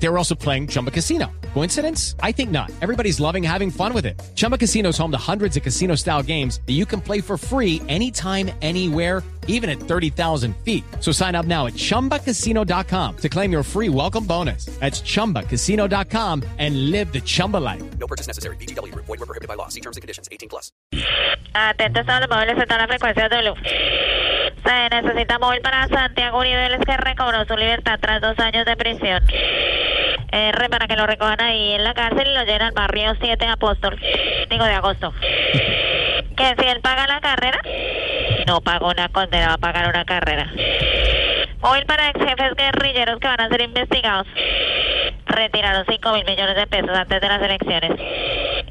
They were also playing Chumba Casino. Coincidence? I think not. Everybody's loving having fun with it. Chumba Casino is home to hundreds of casino style games that you can play for free anytime, anywhere, even at 30,000 feet. So sign up now at chumbacasino.com to claim your free welcome bonus. That's chumbacasino.com and live the Chumba life. No purchase necessary. BGW. Void were prohibited by law. See terms and conditions. 18 plus. Atentos a los móviles, está la frecuencia W. Se necesita móvil para Santiago Uribe Vélez que recobró su libertad tras dos años de prisión. R para que lo recojan ahí en la cárcel y lo lleven al barrio 7 de Apóstol. Digo de agosto. Que si él paga la carrera, no pagó una condena, va a pagar una carrera. Móvil para ex jefes guerrilleros que van a ser investigados. Retiraron 5 mil millones de pesos antes de las elecciones.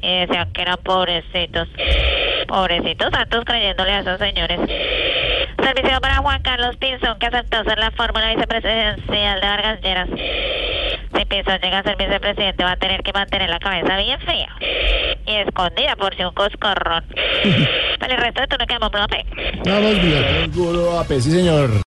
Y decían que eran pobrecitos. Pobrecitos santos creyéndole a esos señores. Servicio para Juan Carlos Pinzón, que aceptó ser la fórmula vicepresidencial de Vargas Lleras. Si Pinzón llega a ser vicepresidente, va a tener que mantener la cabeza bien fría y escondida por si un coscorrón. Pero el resto de tú no quedamos profe. Vamos bien. Sí, señor.